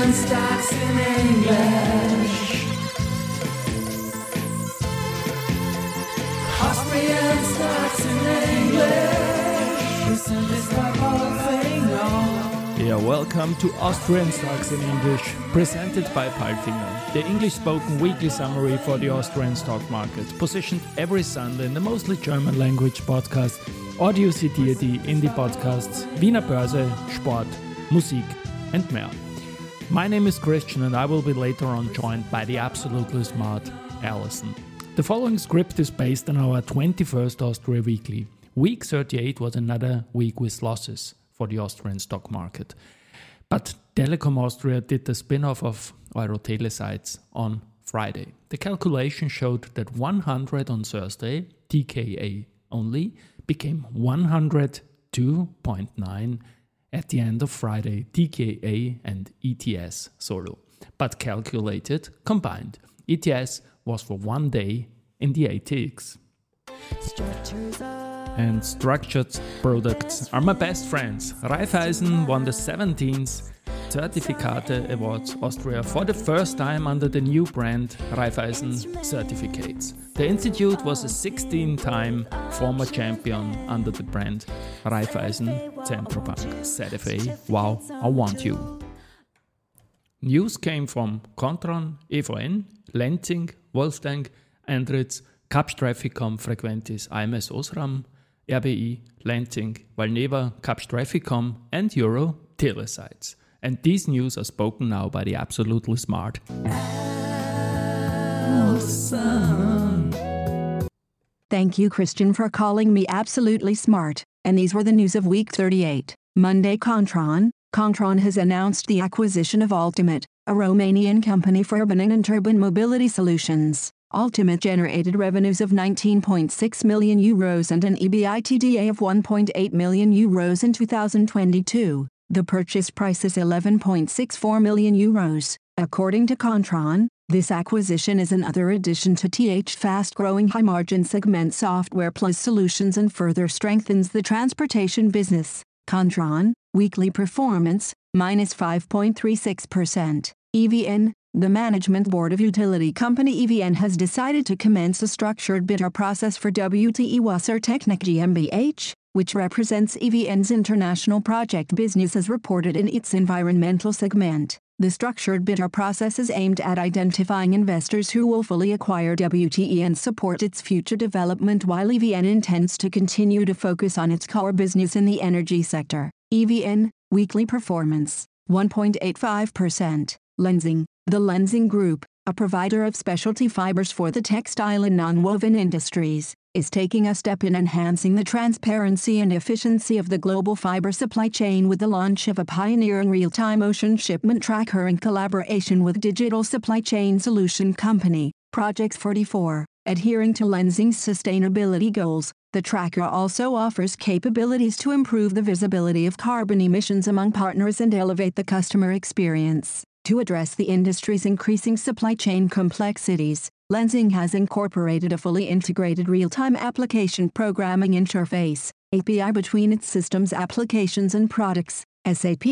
Austrian stocks in English. Austrian stocks in English. Listen, this the whole thing on. Yeah, welcome to Austrian Stocks in English, presented by Palfinger, the English spoken weekly summary for the Austrian stock market, positioned every Sunday in the mostly German language podcast Audio zitiert die in die Podcasts Wiener Börse, Sport, Musik and mehr. My name is Christian and I will be later on joined by the absolutely smart Alison. The following script is based on our 21st Austria Weekly. Week 38 was another week with losses for the Austrian stock market. But Telekom Austria did the spin off of Eurotele on Friday. The calculation showed that 100 on Thursday, TKA only, became 102.9 at the end of Friday, TKA and ETS solo, but calculated combined. ETS was for one day in the ATX. And structured products are my best friends. Raiffeisen won the 17th Certificate Awards Austria for the first time under the new brand Raiffeisen Certificates. The institute was a 16 time former champion under the brand Raiffeisen Centrobank. ZFA, wow, I want you. News came from Kontron, EVN, Lenzing, Wolftank, Andritz, Kapsch TrafficCom Frequentis, AMS Osram, RBI, Lenzing, Valneva, Kapsch TrafficCom, and Euro Telesites. And these news are spoken now by the absolutely smart. Thank you, Christian, for calling me absolutely smart. And these were the news of week 38. Monday, Kontron. Kontron has announced the acquisition of Ultimate, a Romanian company for urban and urban mobility solutions. Ultimate generated revenues of 19.6 million euros and an EBITDA of 1.8 million euros in 2022. The purchase price is 11.64 million euros. According to Kontron, this acquisition is another addition to TH fast-growing high-margin segment Software Plus Solutions and further strengthens the transportation business. Kontron, weekly performance, minus 5.36%. EVN, the Management Board of Utility Company EVN has decided to commence a structured bidder process for WTE Wasser Technik GmbH, which represents EVN's international project business as reported in its environmental segment. The structured bidder process is aimed at identifying investors who will fully acquire WTE and support its future development while EVN intends to continue to focus on its core business in the energy sector. EVN, weekly performance, 1.85%. Lenzing, the Lenzing Group, a provider of specialty fibers for the textile and nonwoven industries, is taking a step in enhancing the transparency and efficiency of the global fiber supply chain with the launch of a pioneering real-time ocean shipment tracker in collaboration with digital supply chain solution company, Project 44. Adhering to Lenzing's sustainability goals, the tracker also offers capabilities to improve the visibility of carbon emissions among partners and elevate the customer experience. To address the industry's increasing supply chain complexities, Lenzing has incorporated a fully integrated real-time application programming interface, API between its systems applications and products, SAP,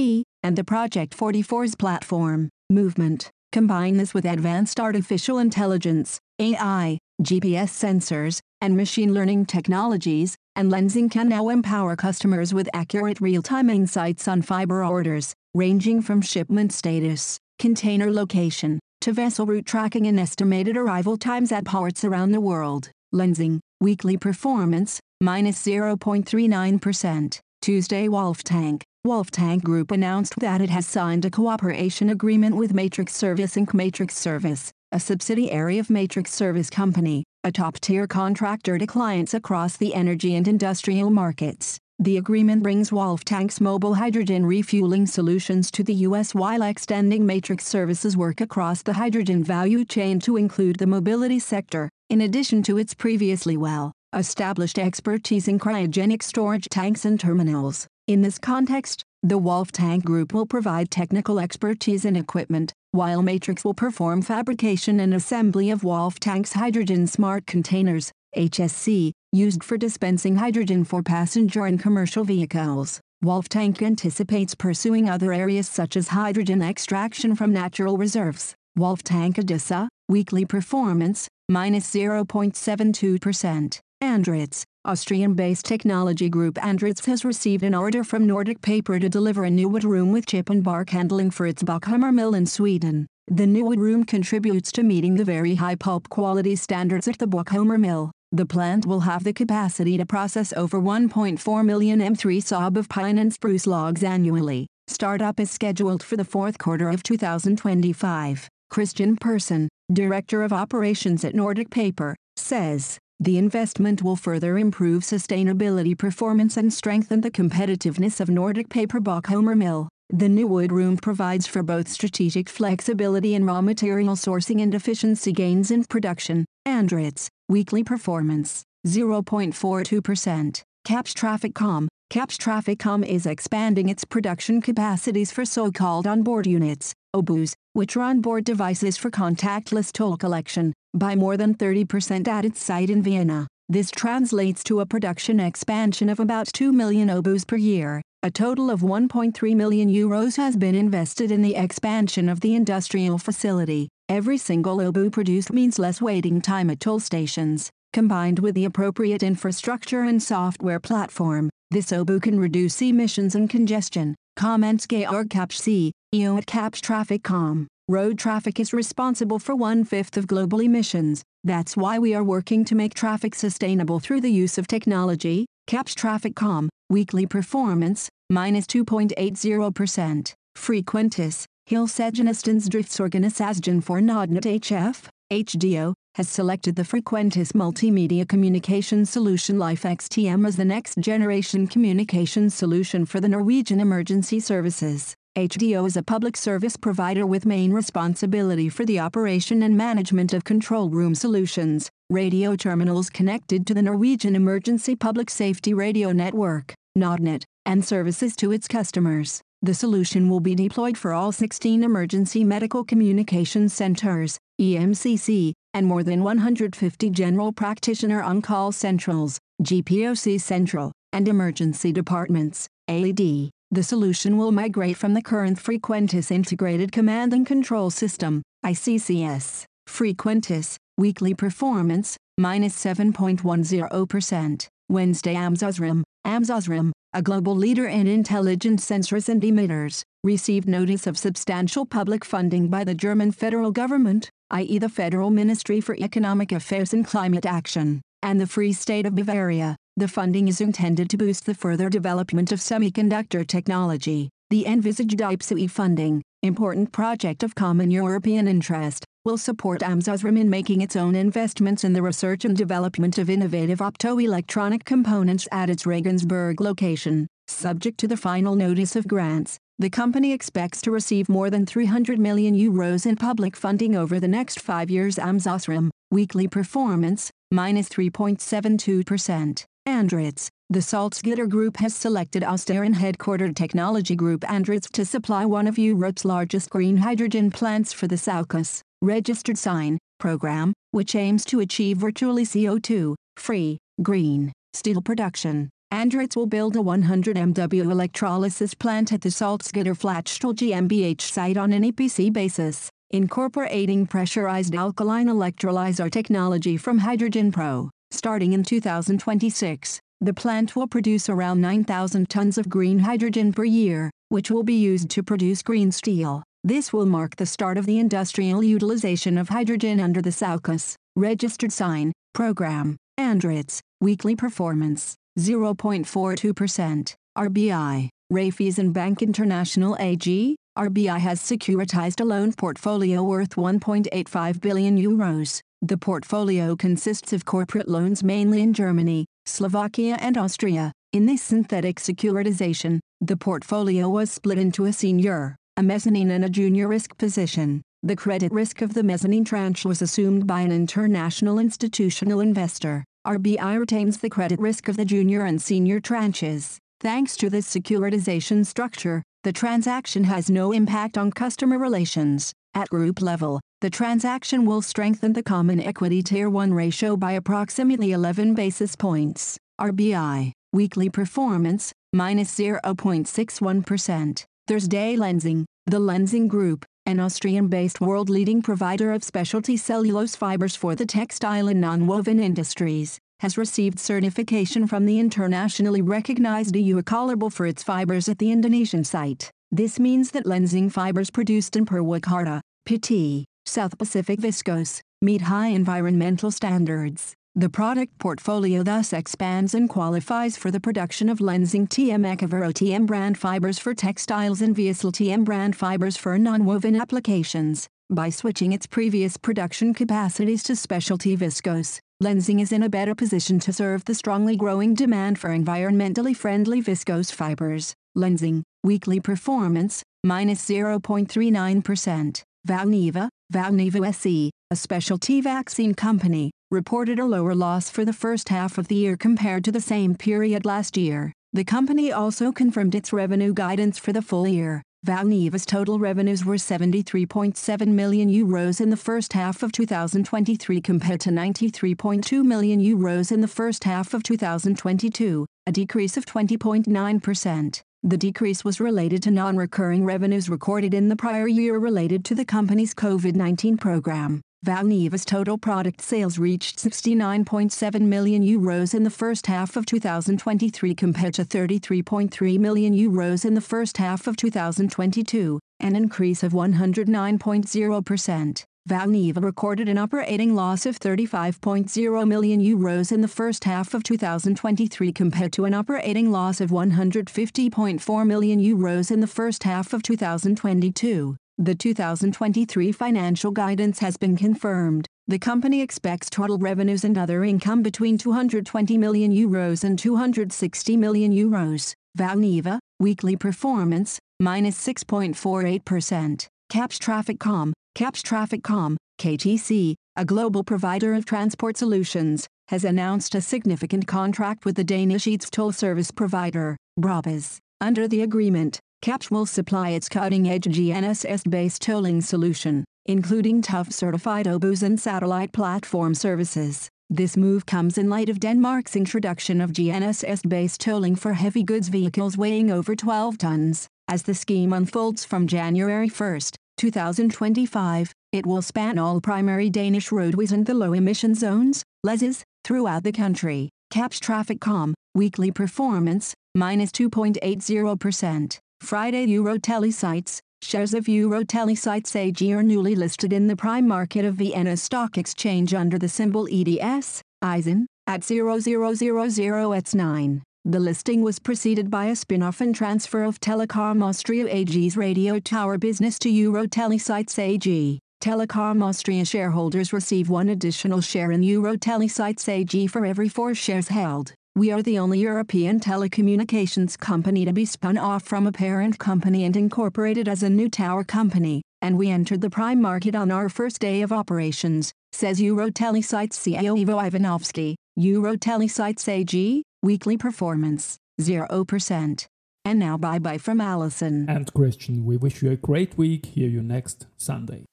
and the Project 44's platform, Movement. Combine this with advanced artificial intelligence, AI, GPS sensors, and machine learning technologies, and Lenzing can now empower customers with accurate real-time insights on fiber orders, ranging from shipment status, container location, to vessel route tracking and estimated arrival times at ports around the world. Lenzing, weekly performance, minus 0.39%. Tuesday Wolftank. Wolf Tank Group announced that it has signed a cooperation agreement with Matrix Service Inc. Matrix Service, a subsidiary of Matrix Service Company, a top-tier contractor to clients across the energy and industrial markets. The agreement brings Wolftank's mobile hydrogen refueling solutions to the U.S. while extending Matrix Services work across the hydrogen value chain to include the mobility sector, in addition to its previously well established expertise in cryogenic storage tanks and terminals. In this context, the Wolftank Group will provide technical expertise and equipment, while Matrix will perform fabrication and assembly of Wolftank's hydrogen smart containers, HSC, used for dispensing hydrogen for passenger and commercial vehicles. Wolftank anticipates pursuing other areas such as hydrogen extraction from natural reserves. Wolftank Adisa, weekly performance, minus 0.72%. Andritz, Austrian-based technology group Andritz has received an order from Nordic Paper to deliver a new wood room with chip and bark handling for its Bäckhammar mill in Sweden. The new wood room contributes to meeting the very high pulp quality standards at the Bäckhammar mill. The plant will have the capacity to process over 1.4 million M3 sob of pine and spruce logs annually. Startup is scheduled for the fourth quarter of 2025. Christian Persson, Director of Operations at Nordic Paper, says, the investment will further improve sustainability performance and strengthen the competitiveness of Nordic Paper Bäckhammar Mill. The new wood room provides for both strategic flexibility in raw material sourcing and efficiency gains in production. Andritz, weekly performance, 0.42%. Kapsch TrafficCom, Kapsch TrafficCom is expanding its production capacities for so-called onboard units, OBUs, which are onboard devices for contactless toll collection, by more than 30% at its site in Vienna. This translates to a production expansion of about 2 million obus per year. A total of 1.3 million euros has been invested in the expansion of the industrial facility. Every single obu produced means less waiting time at toll stations. Combined with the appropriate infrastructure and software platform, this obu can reduce emissions and congestion, comments Georg Kapsch, EO at Kapsch Trafficcom. Road traffic is responsible for one-fifth of global emissions. That's why we are working to make traffic sustainable through the use of technology. Kapsch Trafficcom, weekly performance, minus 2.80%. Frequentis, Helsetjenestens Driftsorganisasjon for Nødnett HF, HDO, has selected the Frequentis Multimedia Communication Solution Life XTM as the next generation communication solution for the Norwegian emergency services. HDO is a public service provider with main responsibility for the operation and management of control room solutions, radio terminals connected to the Norwegian Emergency Public Safety Radio Network, Nødnett, and services to its customers. The solution will be deployed for all 16 emergency medical communication centers, EMCC, and more than 150 general practitioner on-call centrals, GPOC central, and emergency departments, AED. The solution will migrate from the current Frequentis Integrated Command and Control System, ICCS. Frequentis, weekly performance, minus 7.10%. Wednesday ams OSRAM, AmSOSRAM, a global leader in intelligent sensors and emitters, received notice of substantial public funding by the German federal government, i.e. the Federal Ministry for Economic Affairs and Climate Action, and the Free State of Bavaria. The funding is intended to boost the further development of semiconductor technology. The envisaged IPCEI funding, important project of common European interest, will support ams OSRAM in making its own investments in the research and development of innovative optoelectronic components at its Regensburg location. Subject to the final notice of grants, the company expects to receive more than 300 million euros in public funding over the next five years. ams OSRAM, weekly performance, minus 3.72%. Andritz, the Salzgitter Group has selected Austrian headquartered technology group Andritz to supply one of Europe's largest green hydrogen plants for the SALCOS registered sign program, which aims to achieve virtually CO2 free green steel production. Andritz will build a 100 MW electrolysis plant at the Salzgitter Flachstahl GmbH site on an EPC basis, incorporating pressurized alkaline electrolyzer technology from HydrogenPro. Starting in 2026, the plant will produce around 9,000 tons of green hydrogen per year, which will be used to produce green steel. This will mark the start of the industrial utilization of hydrogen under the SALCOS registered sign program. Andritz, weekly performance, 0.42%. RBI, Raiffeisen Bank International AG, RBI has securitized a loan portfolio worth 1.85 billion euros. The portfolio consists of corporate loans mainly in Germany, Slovakia and Austria. In this synthetic securitization, the portfolio was split into a senior, a mezzanine and a junior risk position. The credit risk of the mezzanine tranche was assumed by an international institutional investor. RBI retains the credit risk of the junior and senior tranches. Thanks to this securitization structure, the transaction has no impact on customer relations. At group level, the transaction will strengthen the Common Equity Tier 1 ratio by approximately 11 basis points. RBI, weekly performance, minus 0.61%. Thursday Lenzing, the Lenzing Group, an Austrian-based world-leading provider of specialty cellulose fibers for the textile and nonwoven industries, has received certification from the internationally recognized EU Ecolabel for its fibers at the Indonesian site. This means that Lenzing fibers produced in Purwakarta, PT, South Pacific Viscose, meet high environmental standards. The product portfolio thus expands and qualifies for the production of Lenzing TM Ecovero TM brand fibers for textiles and Veocel TM brand fibers for non-woven applications. By switching its previous production capacities to specialty viscose, Lenzing is in a better position to serve the strongly growing demand for environmentally friendly viscose fibers. Lenzing, weekly performance, minus 0.39%. Valneva, Valneva SE, a specialty vaccine company, reported a lower loss for the first half of the year compared to the same period last year. The company also confirmed its revenue guidance for the full year. Valneva's total revenues were 73.7 million euros in the first half of 2023 compared to 93.2 million euros in the first half of 2022, a decrease of 20.9%. The decrease was related to non-recurring revenues recorded in the prior year related to the company's COVID-19 program. Valneva's total product sales reached 69.7 million euros in the first half of 2023 compared to 33.3 million euros in the first half of 2022, an increase of 109.0%. Valneva recorded an operating loss of 35.0 million euros in the first half of 2023 compared to an operating loss of 150.4 million euros in the first half of 2022. The 2023 financial guidance has been confirmed. The company expects total revenues and other income between 220 million euros and 260 million euros. Valneva, weekly performance, minus 6.48%. Kapsch TrafficCom, Kapsch TrafficCom, KTC, a global provider of transport solutions, has announced a significant contract with the Danish EETS toll service provider, BroBizz. Under the agreement, Kapsch will supply its cutting-edge GNSS-based tolling solution, including TÜV-certified OBUS and satellite platform services. This move comes in light of Denmark's introduction of GNSS-based tolling for heavy goods vehicles weighing over 12 tons. As the scheme unfolds from January 1, 2025, it will span all primary Danish roadways and the low-emission zones, LEZs, throughout the country. Kapsch TrafficCom, weekly performance, minus 2.80%. Friday Eurotele shares of Eurotele AG are newly listed in the prime market of Vienna Stock Exchange under the symbol EDS, ISIN, at 0000 ETS 9. The listing was preceded by a spin-off and transfer of Telekom Austria AG's radio tower business to Eurotele AG. Telekom Austria shareholders receive one additional share in Eurotele AG for every four shares held. We are the only European telecommunications company to be spun off from a parent company and incorporated as a new tower company, and we entered the prime market on our first day of operations, says Eurotele CEO Ivo Ivanovski. Eurotele AG, Weekly performance 0%. And now bye bye from Alison. And Christian, we wish you a great week. Hear you next Sunday.